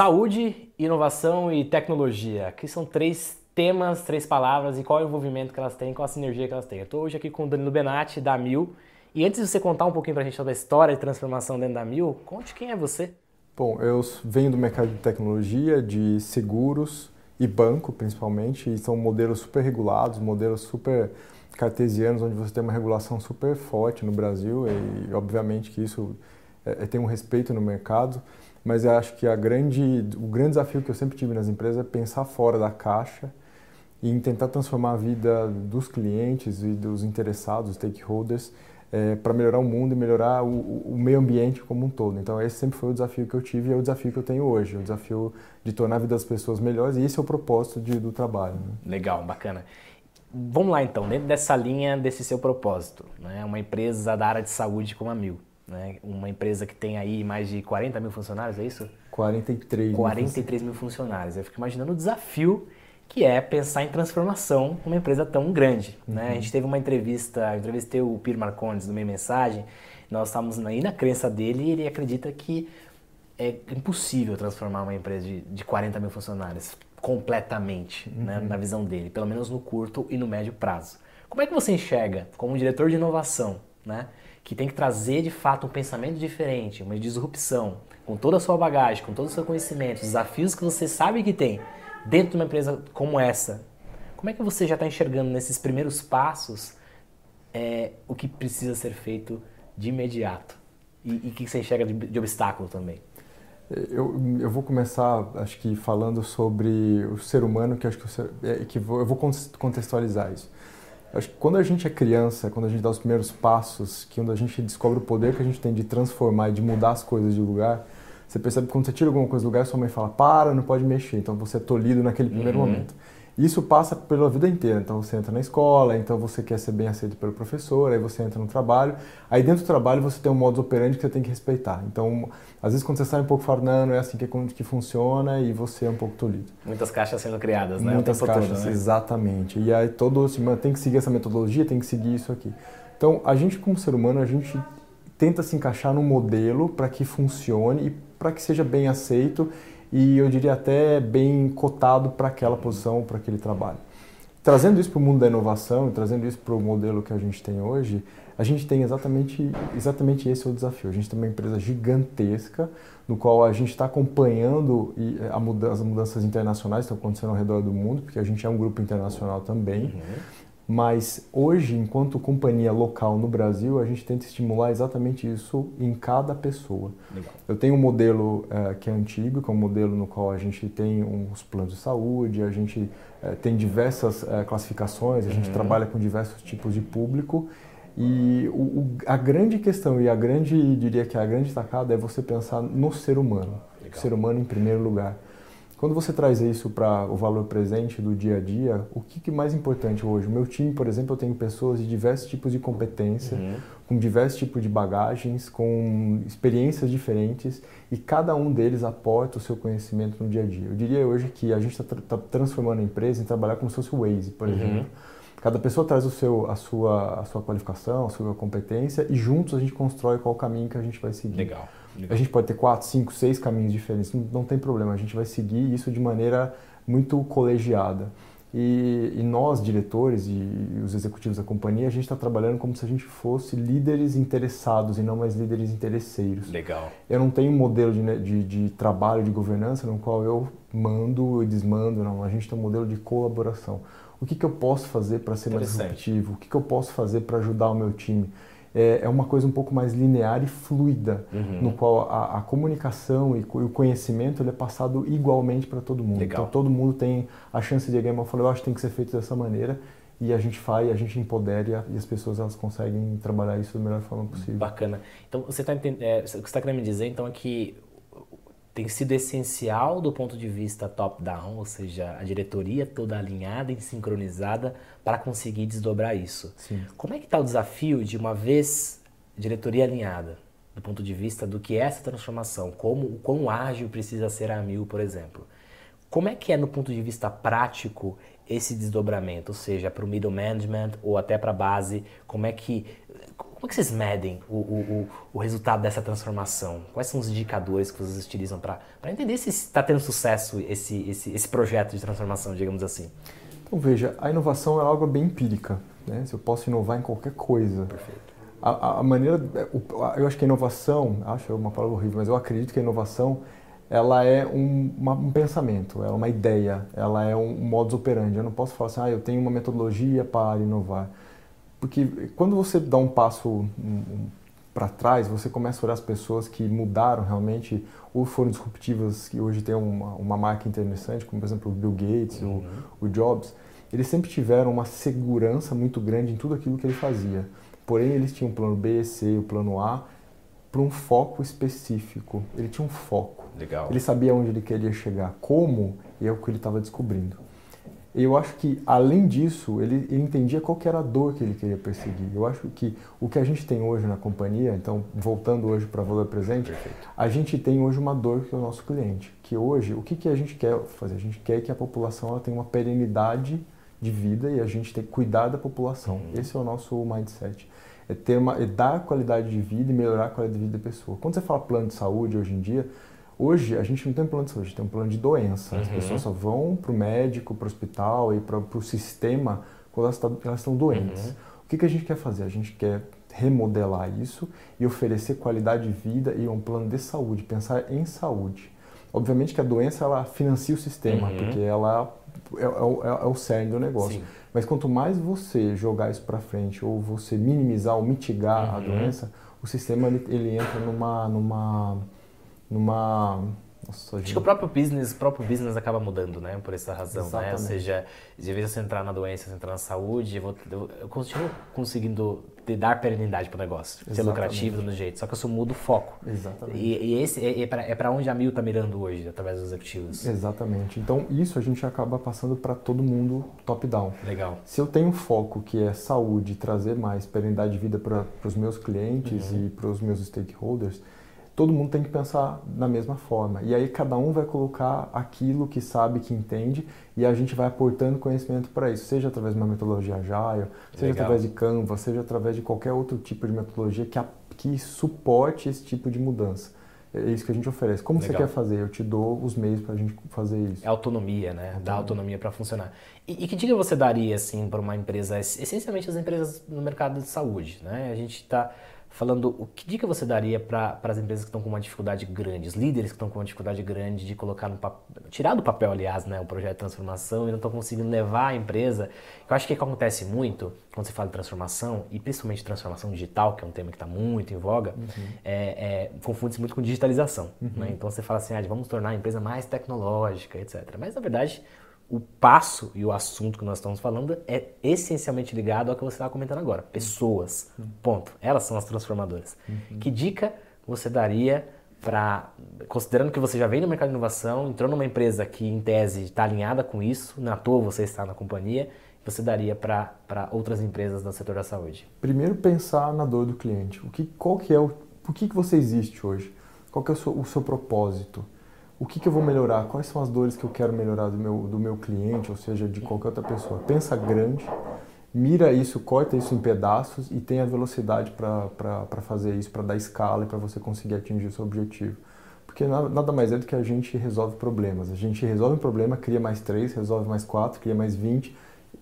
saúde, inovação e tecnologia. Aqui são três temas, três palavras e qual é o envolvimento que elas têm, qual a sinergia que elas têm. Eu estou hoje aqui com o Danilo Benatti, da Mil. E antes de você contar um pouquinho para a gente sobre a história de transformação dentro da Mil, conte quem é você. Bom, eu venho do mercado de tecnologia, de seguros e banco, principalmente, e são modelos super regulados, modelos super cartesianos, onde você tem uma regulação super forte no Brasil e, obviamente, que isso é, tem um respeito no mercado mas eu acho que a grande, o grande desafio que eu sempre tive nas empresas é pensar fora da caixa e tentar transformar a vida dos clientes e dos interessados, stakeholders, é, para melhorar o mundo e melhorar o, o, meio ambiente como um todo. Então esse sempre foi o desafio que eu tive e é o desafio que eu tenho hoje, o desafio de tornar a vida das pessoas melhores e esse é o propósito de, do trabalho. Né? Legal, bacana. Vamos lá então, dentro dessa linha desse seu propósito, né? uma empresa da área de saúde como a Mil né? Uma empresa que tem aí mais de 40 mil funcionários, é isso? 43 43 mil funcionários. Eu fico imaginando o desafio que é pensar em transformação numa empresa tão grande. Uhum. Né? A gente teve uma entrevista, eu entrevistei o Pir Marcondes no meio mensagem, nós estávamos aí na crença dele e ele acredita que é impossível transformar uma empresa de, de 40 mil funcionários completamente, né? uhum. né? na visão dele, pelo menos no curto e no médio prazo. Como é que você enxerga, como diretor de inovação, né? Que tem que trazer de fato um pensamento diferente, uma disrupção, com toda a sua bagagem, com todo o seu conhecimento, desafios que você sabe que tem dentro de uma empresa como essa, como é que você já está enxergando nesses primeiros passos é, o que precisa ser feito de imediato? E o que você enxerga de, de obstáculo também? Eu, eu vou começar, acho que falando sobre o ser humano, que acho que, é, que vou, eu vou contextualizar isso. Acho que quando a gente é criança, quando a gente dá os primeiros passos, que quando a gente descobre o poder que a gente tem de transformar e de mudar as coisas de lugar, você percebe que quando você tira alguma coisa do lugar, sua mãe fala, para, não pode mexer. Então você é tolhido naquele primeiro uhum. momento. Isso passa pela vida inteira. Então você entra na escola, então você quer ser bem aceito pelo professor, aí você entra no trabalho. Aí dentro do trabalho você tem um modus operandi que você tem que respeitar. Então, às vezes quando você sai um pouco fora, não é assim que, que funciona e você é um pouco tolhido. Muitas caixas sendo criadas, né? Muitas caixas, todo, né? exatamente. E aí todo assim, tem que seguir essa metodologia, tem que seguir isso aqui. Então, a gente como ser humano, a gente tenta se encaixar num modelo para que funcione e para que seja bem aceito e eu diria até bem cotado para aquela posição, para aquele trabalho. Trazendo isso para o mundo da inovação e trazendo isso para o modelo que a gente tem hoje, a gente tem exatamente, exatamente esse é o desafio. A gente tem uma empresa gigantesca, no qual a gente está acompanhando as mudanças internacionais que estão acontecendo ao redor do mundo, porque a gente é um grupo internacional também. Uhum. Mas hoje, enquanto companhia local no Brasil, a gente tenta estimular exatamente isso em cada pessoa. Legal. Eu tenho um modelo uh, que é antigo, que é um modelo no qual a gente tem uns planos de saúde, a gente uh, tem diversas uh, classificações, a gente uhum. trabalha com diversos tipos de público. E o, o, a grande questão e a grande, diria que a grande tacada é você pensar no ser humano. Legal. O ser humano em primeiro lugar. Quando você traz isso para o valor presente do dia a dia, o que, que é mais importante hoje? O meu time, por exemplo, eu tenho pessoas de diversos tipos de competência, uhum. com diversos tipos de bagagens, com experiências diferentes e cada um deles aporta o seu conhecimento no dia a dia. Eu diria hoje que a gente está tra tá transformando a empresa em trabalhar como se fosse o Waze, por uhum. exemplo. Cada pessoa traz o seu, a, sua, a sua qualificação, a sua competência e juntos a gente constrói qual caminho que a gente vai seguir. Legal. A gente pode ter quatro, cinco, seis caminhos diferentes, não, não, tem problema. A gente vai seguir isso de maneira muito colegiada. E, e nós, diretores e, e, os executivos da companhia, a gente está trabalhando como se a gente fosse líderes interessados e não mais líderes interesseiros. Legal. Eu não tenho um modelo de, de, de trabalho, de governança, no qual eu mando e desmando, não. A gente tem um modelo de colaboração. O que, que eu posso fazer para ser mais disruptivo? O que, que eu posso fazer para ajudar o meu time? É, é uma coisa um pouco mais linear e fluida, uhum. no qual a, a comunicação e, o conhecimento ele é passado igualmente para todo mundo. Legal. Então todo mundo tem a chance de alguém eu falo, eu acho que tem que ser feito dessa maneira e a gente faz, a gente empodera e as pessoas elas conseguem trabalhar isso da melhor forma possível. Bacana. Então você está é, o que você está querendo me dizer então é que tem sido essencial do ponto de vista top-down, ou seja, a diretoria toda alinhada e sincronizada para conseguir desdobrar isso. Sim. Como é que está o desafio de uma vez diretoria alinhada, do ponto de vista do que é essa transformação, como o quão ágil precisa ser a Mil, por exemplo? Como é que é no ponto de vista prático esse desdobramento, ou seja, para o middle management ou até para a base, como é que como é que vocês medem o, o, o, resultado dessa transformação? Quais são os indicadores que vocês utilizam para entender se está tendo sucesso esse, esse, esse projeto de transformação, digamos assim? Então veja, a inovação é algo bem empírica. Né? Se eu posso inovar em qualquer coisa. Perfeito. A, a maneira, eu acho que a inovação, acho uma palavra horrível, mas eu acredito que a inovação ela é um, uma, um pensamento, ela é uma ideia, ela é um, um modus operandi. Eu não posso falar assim, ah, eu tenho uma metodologia para inovar. Porque quando você dá um passo para trás, você começa a olhar as pessoas que mudaram realmente, ou foram disruptivas, que hoje tem uma, uma marca interessante, como por exemplo o Bill Gates, uhum. o, o Jobs, eles sempre tiveram uma segurança muito grande em tudo aquilo que ele fazia. Porém, eles tinham o plano B, C, o plano A, para um foco específico. Ele tinha um foco. Legal. Ele sabia onde ele queria chegar, como, e é o que ele estava descobrindo. Eu acho que, além disso, ele, ele, entendia qual era a dor que ele queria perseguir. Eu acho que o que a gente tem hoje na companhia, então, voltando hoje para valor presente, Perfeito. a gente tem hoje uma dor que é o nosso cliente. Que hoje, o que, que a gente quer fazer? A gente quer que a população ela tenha uma perenidade de vida e a gente tem que cuidar da população. Uhum. Esse é o nosso mindset é, ter uma, é dar qualidade de vida e melhorar a qualidade de vida da pessoa. Quando você fala plano de saúde hoje em dia, hoje a gente não tem um plano de saúde, tem um plano de doença. As uhum. pessoas só vão para o médico, para o hospital e para o sistema quando elas, tá, elas estão doentes. Uhum. O que, que a gente quer fazer? A gente quer remodelar isso e oferecer qualidade de vida e um plano de saúde, pensar em saúde. Obviamente que a doença ela financia o sistema, uhum. porque ela é, é, é, é, o cerne do negócio. Sim. Mas quanto mais você jogar isso para frente ou você minimizar ou mitigar uhum. a doença, o sistema ele, ele, entra numa numa numa nossa, Acho que o próprio business, o próprio business acaba mudando, né? Por essa razão, Exatamente. né? Ou seja, de vez você entrar na doença, você entrar na saúde, eu, vou, eu, eu continuo conseguindo dar perenidade para o negócio, Exatamente. ser lucrativo do jeito, só que eu só mudo o foco. Exatamente. E, e esse é, é para é onde a Mil está mirando hoje, através dos executivos. Exatamente. Então, isso a gente acaba passando para todo mundo top-down. Legal. Se eu tenho foco que é saúde, trazer mais perenidade de vida para os meus clientes uhum. e para os meus stakeholders, todo mundo tem que pensar da mesma forma. E aí cada um vai colocar aquilo que sabe, que entende, e a gente vai aportando conhecimento para isso, seja através de uma metodologia agile, seja Legal. através de Canva, seja através de qualquer outro tipo de metodologia que, a, que suporte esse tipo de mudança. É isso que a gente oferece. Como Legal. você quer fazer? Eu te dou os meios para a gente fazer isso. É autonomia, né? Autonomia. Dá autonomia para funcionar. E, e, que dica você daria assim para uma empresa, essencialmente as empresas no mercado de saúde, né? A gente está falando o que dica você daria para as empresas que estão com uma dificuldade grande, os líderes que estão com uma dificuldade grande de colocar no papel, tirar do papel, aliás, né, o projeto de transformação e não estão conseguindo levar a empresa. Eu acho que o que acontece muito quando você fala de transformação, e principalmente transformação digital, que é um tema que está muito em voga, uhum. é, é, confunde-se muito com digitalização. Uhum. Né? Então você fala assim, ah, vamos tornar a empresa mais tecnológica, etc. Mas na verdade o passo e o assunto que nós estamos falando é essencialmente ligado ao que você estava comentando agora. Pessoas. Ponto. Elas são as transformadoras. Uhum. Que dica você daria para, considerando que você já vem no mercado de inovação, entrou numa empresa que em tese está alinhada com isso, na toa você está na companhia, você daria para outras empresas do setor da saúde? Meu pensar na dor do cliente. O que, qual que é o, por que, que você existe hoje? Qual que é o seu, o seu propósito? O que, que, eu vou melhorar, quais são as dores que eu quero melhorar do meu, do meu cliente, ou seja, de qualquer outra pessoa. Pensa grande, mira isso, corta isso em pedaços e tenha velocidade para fazer isso, para dar escala e para você conseguir atingir o seu objetivo. Porque nada mais é do que a gente resolve problemas. A gente resolve um problema, cria mais três, resolve mais quatro, cria mais vinte.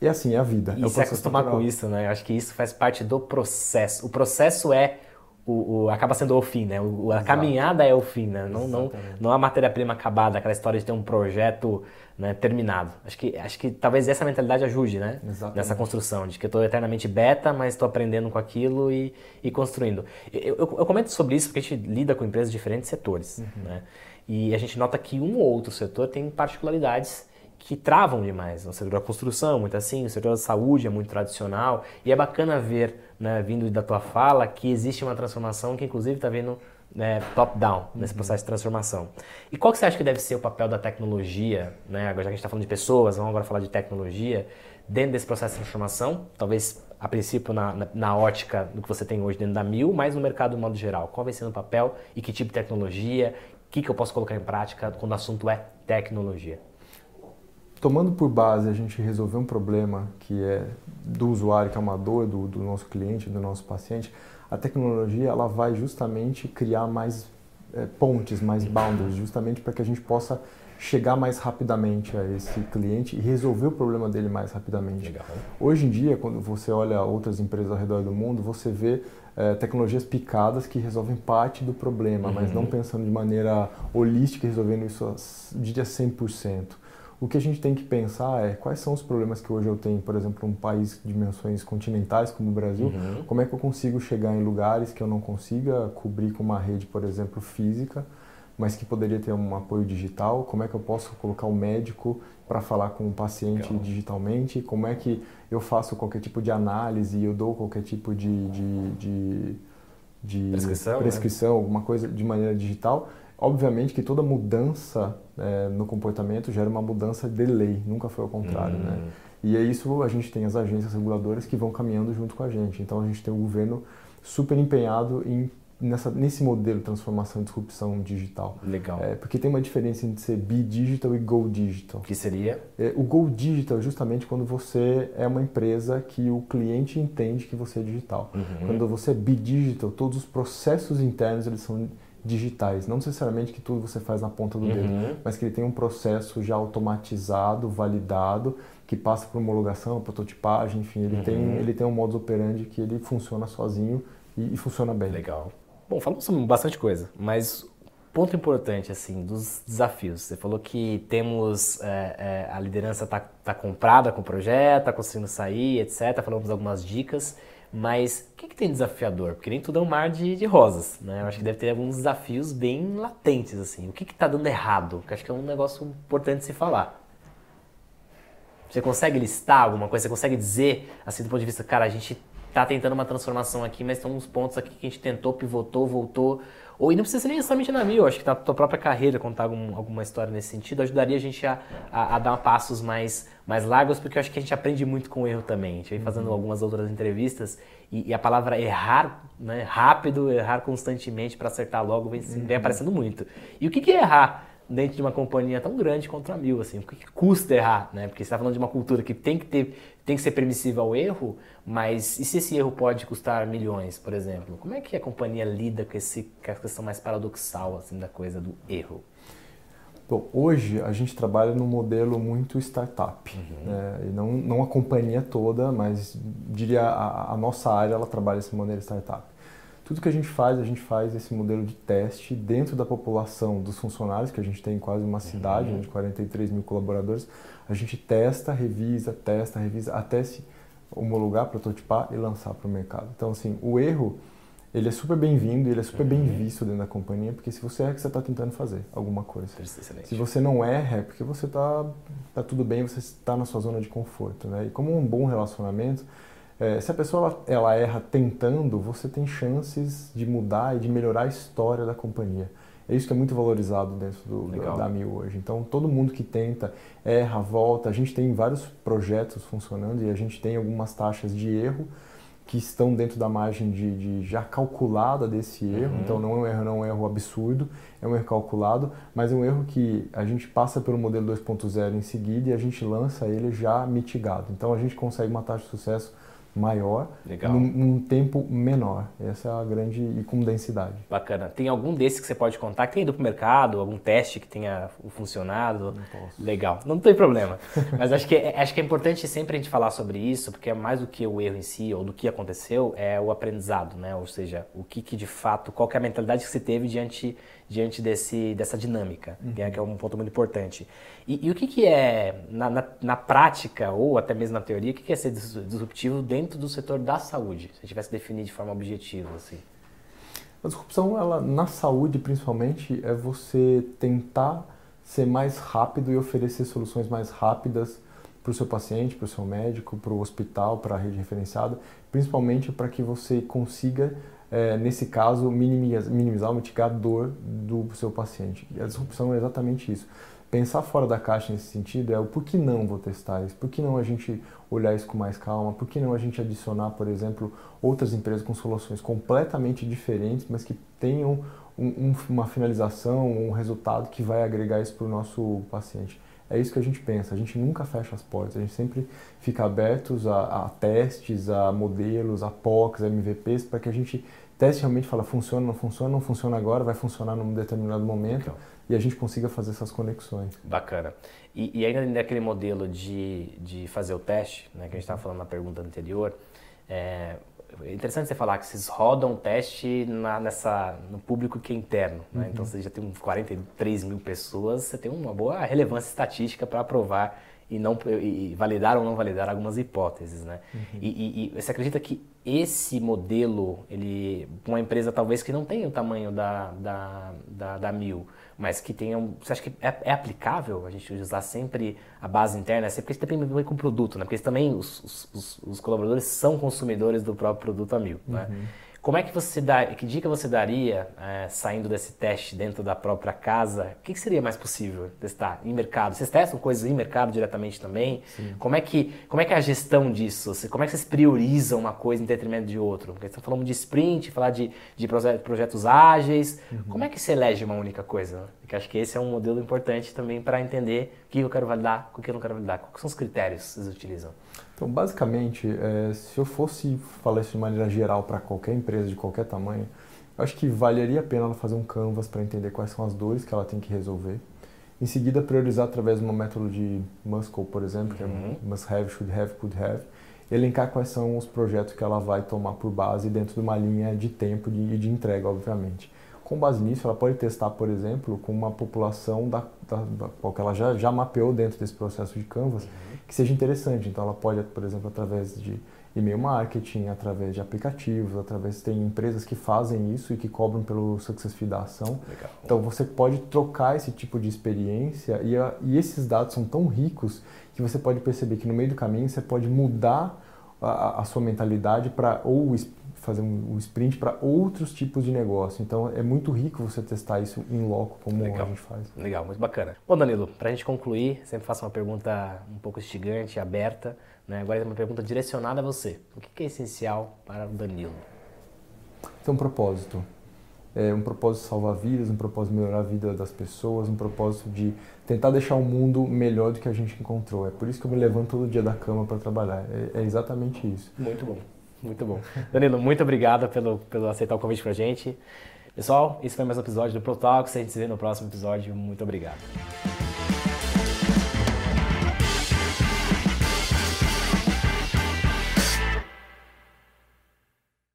E assim é a vida. E é se acostumar com isso, né? Eu acho que isso faz parte do processo. O processo é o, o, acaba sendo o fim, né? O, a Exato. caminhada é o fim, né? Não, não, não a matéria-prima acabada, aquela história de ter um projeto né, terminado. Acho que, acho que talvez essa mentalidade ajude, né? Exatamente. Nessa construção, de que eu estou eternamente beta, mas estou aprendendo com aquilo e, e construindo. Eu, eu, eu, comento sobre isso porque a gente lida com empresas de diferentes setores, uhum. né? E a gente nota que um ou outro setor tem particularidades que travam demais. O setor da construção, muito assim, o setor da saúde é muito tradicional. E é bacana ver, né, vindo da tua fala, que existe uma transformação que inclusive está vindo né, top-down nesse uhum. processo de transformação. E qual que você acha que deve ser o papel da tecnologia, né, agora já que a gente está falando de pessoas, vamos agora falar de tecnologia, dentro desse processo de transformação, talvez a princípio na, na, na, ótica do que você tem hoje dentro da Mil, mas no mercado de modo geral. Qual vai ser o papel e que tipo de tecnologia, o que, que eu posso colocar em prática quando o assunto é tecnologia? Tomando por base a gente resolver um problema que é do usuário, que é uma dor do, do nosso cliente, do nosso paciente, a tecnologia ela vai justamente criar mais é, pontes, mais boundaries, justamente para que a gente possa chegar mais rapidamente a esse cliente e resolver o problema dele mais rapidamente. Legal. Hoje em dia, quando você olha outras empresas ao redor do mundo, você vê é, tecnologias picadas que resolvem parte do problema, uhum. mas não pensando de maneira holística, resolvendo isso, diria 100%. O que a gente tem que pensar é quais são os problemas que hoje eu tenho, por exemplo, um país de dimensões continentais como o Brasil, uhum. como é que eu consigo chegar em lugares que eu não consiga cobrir com uma rede, por exemplo, física, mas que poderia ter um apoio digital, como é que eu posso colocar o um médico para falar com o paciente Legal. digitalmente, como é que eu faço qualquer tipo de análise, eu dou qualquer tipo de, de, de, de prescrição, prescrição né? alguma coisa de maneira digital. Obviamente que toda mudança é, no comportamento gera uma mudança de lei, nunca foi ao contrário, né? hum. né? E é isso a gente tem as agências reguladoras que vão caminhando junto com a gente. Então a gente tem o governo super empenhado em nessa, nesse modelo de transformação e disrupção digital. Legal. É, porque tem uma diferença entre ser be digital e go digital. Que seria? É, o go digital é justamente quando você é uma empresa que o cliente entende que você é digital. Uhum. Quando você é be digital, todos os processos internos eles são digitais. Não necessariamente que tudo você faz na ponta do uhum. dedo, mas que ele tem um processo já automatizado, validado, que passa por homologação, prototipagem, enfim, ele, uhum. tem, ele tem um modus operandi que ele funciona sozinho e, e funciona bem. Legal. Bom, falamos bastante coisa, mas ponto importante assim dos desafios. Você falou que temos é, é, a liderança está tá comprada com o projeto, está conseguindo sair, etc. Falamos algumas dicas, mas o que, que tem desafiador? Porque nem tudo é um mar de, de, rosas, né? Eu acho que deve ter alguns desafios bem latentes assim. O que está dando errado? Que acho que é um negócio importante se falar. Você consegue listar alguma coisa? Você consegue dizer, assim, do ponto de vista, cara, a gente tá tentando uma transformação aqui, mas tem uns pontos aqui que a gente tentou, pivotou, voltou. Ou e não precisa ser necessariamente na mil, acho que na tua própria carreira, contar algum, alguma história nesse sentido, ajudaria a gente a, a, a, dar passos mais, mais largos, porque eu acho que a gente aprende muito com o erro também. A gente vem fazendo uhum. algumas outras entrevistas e, e, a palavra errar, né, rápido, errar constantemente para acertar logo, vem, uhum. vem aparecendo muito. E o que, que é errar? Dentro de uma companhia tão grande contra mil, assim, o que custa errar, né? Porque você está falando de uma cultura que tem que ter, tem que ser permissível ao erro, mas e se esse erro pode custar milhões, por exemplo? Como é que a companhia lida com, esse, com a questão mais paradoxal, assim, da coisa do erro? Bom, hoje a gente trabalha num modelo muito startup, uhum. né? e não, não a companhia toda, mas diria a, a nossa área ela trabalha esse modelo startup. Tudo que a gente faz, a gente faz esse modelo de teste dentro da população dos funcionários, que a gente tem quase uma cidade uhum. de 43 mil colaboradores. A gente testa, revisa, testa, revisa, até se homologar, prototipar e lançar para o mercado. Então, assim, o erro, ele é super bem-vindo, ele é super bem uhum. visto dentro da companhia, porque se você é que você está tentando fazer alguma coisa. Excelente. Se você não erra, é porque você está tá tudo bem, você está na sua zona de conforto. Né? E como um bom relacionamento, é, se a pessoa ela, ela, erra tentando, você tem chances de mudar e de melhorar a história da companhia. É isso que é muito valorizado dentro do, da, da Mil hoje. Então, todo mundo que tenta, erra, volta. A gente tem vários projetos funcionando e a gente tem algumas taxas de erro que estão dentro da margem de, de já calculada desse erro. Uhum. Então, não é um erro, não é um erro absurdo, é um erro calculado, mas é um erro que a gente passa pelo modelo 2.0 em seguida e a gente lança ele já mitigado. Então, a gente consegue uma taxa de sucesso maior num, num, tempo menor. Essa é a grande e com densidade. Bacana. Tem algum desses que você pode contar que tenha ido para o mercado, algum teste que tenha funcionado? Não posso. Legal. Não tem problema. Mas acho que, é, acho que é importante sempre a gente falar sobre isso, porque é mais do que o erro em si ou do que aconteceu, é o aprendizado, né? Ou seja, o que, que de fato, qual é a mentalidade que você teve diante diante desse, dessa dinâmica, uhum. que, é, que, é, um ponto muito importante. E, e o que, que é, na, na, na, prática, ou até mesmo na teoria, o que, que é ser disruptivo dentro do setor da saúde? Se a tivesse definir de forma objetiva, assim. A disrupção, ela, na saúde principalmente, é você tentar ser mais rápido e oferecer soluções mais rápidas para o seu paciente, para o seu médico, para o hospital, para a rede referenciada, principalmente para que você consiga é, nesse caso, minimizar, minimizar ou mitigar a dor do seu paciente. E a disrupção é exatamente isso. Pensar fora da caixa nesse sentido é o por que não vou testar isso? Por que não a gente olhar isso com mais calma? Por que não a gente adicionar, por exemplo, outras empresas com soluções completamente diferentes, mas que tenham um, um, uma finalização, um resultado que vai agregar isso para o nosso paciente? É isso que a gente pensa. A gente nunca fecha as portas. A gente sempre fica abertos a, a testes, a modelos, a POCs, a MVPs, para que a gente teste realmente, fala funciona, não funciona, não funciona agora, vai funcionar num determinado momento Legal. e a gente consiga fazer essas conexões. Bacana. E, e ainda naquele modelo de, de fazer o teste, né, que a gente estava falando na pergunta anterior, é, é interessante você falar que vocês rodam o teste na, nessa, no público que é interno. Né? Uhum. Então você já tem uns 43 mil pessoas, você tem uma boa relevância estatística para aprovar e, não, e validar ou não validar algumas hipóteses. Né? Uhum. E, e, e, você acredita que esse modelo, ele, uma empresa talvez que não tenha o tamanho da, da, da, da Mil, mas que tenham. Você acha que é, é, aplicável a gente usar sempre a base interna? Sempre porque isso depende com o produto, né? Porque também os, os, os, colaboradores são consumidores do próprio produto a mil. Né? Uhum. Né? Como é que você dá, que dica você daria é, saindo desse teste dentro da própria casa? O que, que, seria mais possível testar em mercado? Vocês testam coisas em mercado diretamente também? Como é que como é que é a gestão disso? Como é que vocês priorizam uma coisa em detrimento de outra? Porque estão falando de sprint, falar de, de projetos ágeis. Uhum. Como é que se elege uma única coisa? Porque acho que esse é um modelo importante também para entender o que eu quero validar, o que eu não quero validar. Quais são os critérios que vocês utilizam? Então, basicamente, é, se eu fosse falar isso de maneira geral para qualquer empresa de qualquer tamanho, eu acho que valeria a pena ela fazer um canvas para entender quais são as dores que ela tem que resolver. Em seguida, priorizar através de um método de Muscle, por exemplo, que é uhum. must have, should have, could have, elencar quais são os projetos que ela vai tomar por base dentro de uma linha de tempo e de, de entrega, obviamente. Com base nisso, ela pode testar, por exemplo, com uma população da, da, da qual ela já, já mapeou dentro desse processo de Canvas, uhum. que seja interessante. Então, ela pode, por exemplo, através de e-mail marketing, através de aplicativos, através tem empresas que fazem isso e que cobram pelo success fee da ação. Legal. Então, você pode trocar esse tipo de experiência e, a, e esses dados são tão ricos que você pode perceber que no meio do caminho você pode mudar a, a sua mentalidade para ou fazer um, um sprint para outros tipos de negócio. Então é muito rico você testar isso em loco, como Legal. a gente faz. Legal, muito bacana. Bom, Danilo, para a gente concluir, sempre faço uma pergunta um pouco instigante, aberta. Né? Agora é uma pergunta direcionada a você. O que é essencial para o Danilo? Um propósito. É um propósito de salvar vidas, um propósito de melhorar a vida das pessoas, um propósito de tentar deixar o mundo melhor do que a gente encontrou. É por isso que eu me levanto todo dia da cama para trabalhar. É, é exatamente isso. Muito bom. Muito bom. Danilo, muito obrigado pelo, pelo aceitar o convite pra gente. Pessoal, esse foi mais um episódio do Pro Talks. A gente se vê no próximo episódio. Muito obrigado.